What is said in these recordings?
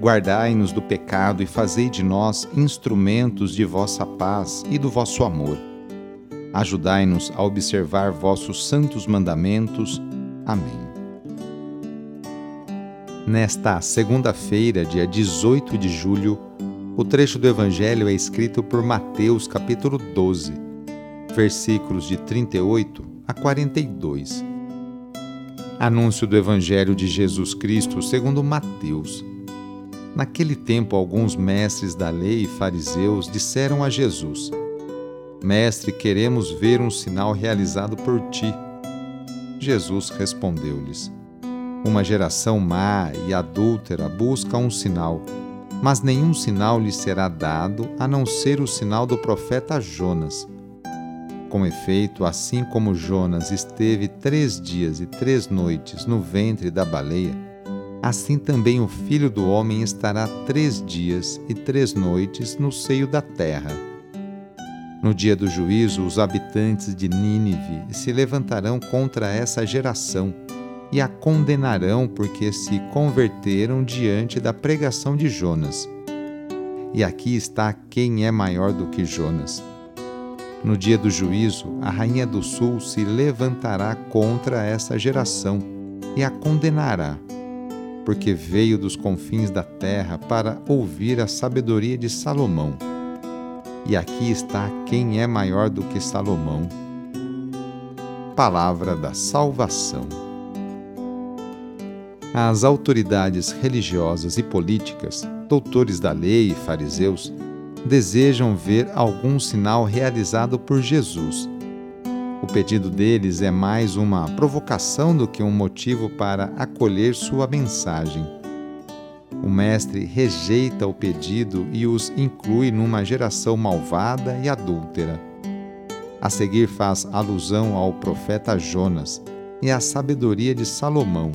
Guardai-nos do pecado e fazei de nós instrumentos de vossa paz e do vosso amor. Ajudai-nos a observar vossos santos mandamentos. Amém. Nesta segunda-feira, dia 18 de julho, o trecho do Evangelho é escrito por Mateus, capítulo 12, versículos de 38 a 42. Anúncio do Evangelho de Jesus Cristo segundo Mateus. Naquele tempo, alguns mestres da lei e fariseus disseram a Jesus: Mestre, queremos ver um sinal realizado por ti. Jesus respondeu-lhes: Uma geração má e adúltera busca um sinal, mas nenhum sinal lhe será dado a não ser o sinal do profeta Jonas. Com efeito, assim como Jonas esteve três dias e três noites no ventre da baleia, assim também o Filho do Homem estará três dias e três noites no seio da terra. No dia do juízo, os habitantes de Nínive se levantarão contra essa geração e a condenarão porque se converteram diante da pregação de Jonas. E aqui está quem é maior do que Jonas. No dia do juízo, a rainha do sul se levantará contra essa geração e a condenará porque veio dos confins da terra para ouvir a sabedoria de Salomão. E aqui está quem é maior do que Salomão. Palavra da Salvação. As autoridades religiosas e políticas, doutores da lei e fariseus, desejam ver algum sinal realizado por Jesus pedido deles é mais uma provocação do que um motivo para acolher sua mensagem. O Mestre rejeita o pedido e os inclui numa geração malvada e adúltera. A seguir, faz alusão ao profeta Jonas e à sabedoria de Salomão,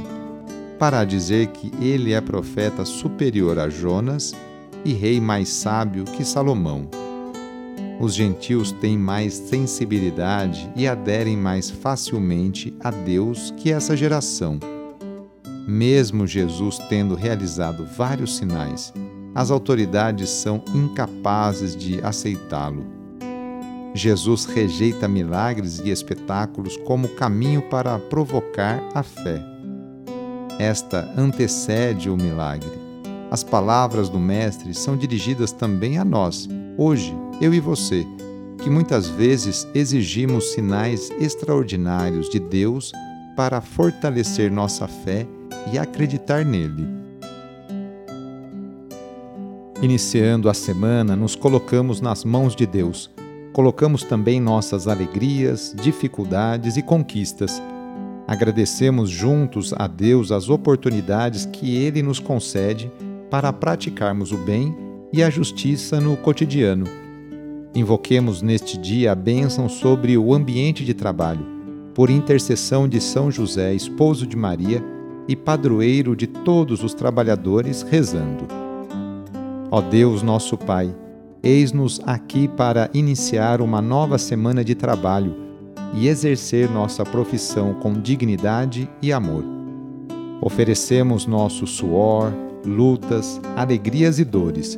para dizer que ele é profeta superior a Jonas e rei mais sábio que Salomão. Os gentios têm mais sensibilidade e aderem mais facilmente a Deus que essa geração. Mesmo Jesus tendo realizado vários sinais, as autoridades são incapazes de aceitá-lo. Jesus rejeita milagres e espetáculos como caminho para provocar a fé. Esta antecede o milagre. As palavras do Mestre são dirigidas também a nós, hoje, eu e você, que muitas vezes exigimos sinais extraordinários de Deus para fortalecer nossa fé e acreditar nele. Iniciando a semana, nos colocamos nas mãos de Deus. Colocamos também nossas alegrias, dificuldades e conquistas. Agradecemos juntos a Deus as oportunidades que Ele nos concede para praticarmos o bem e a justiça no cotidiano Invoquemos neste dia a bênção sobre o ambiente de trabalho, por intercessão de São José, esposo de Maria e padroeiro de todos os trabalhadores, rezando. Ó Deus, nosso Pai, eis-nos aqui para iniciar uma nova semana de trabalho e exercer nossa profissão com dignidade e amor. Oferecemos nosso suor, lutas, alegrias e dores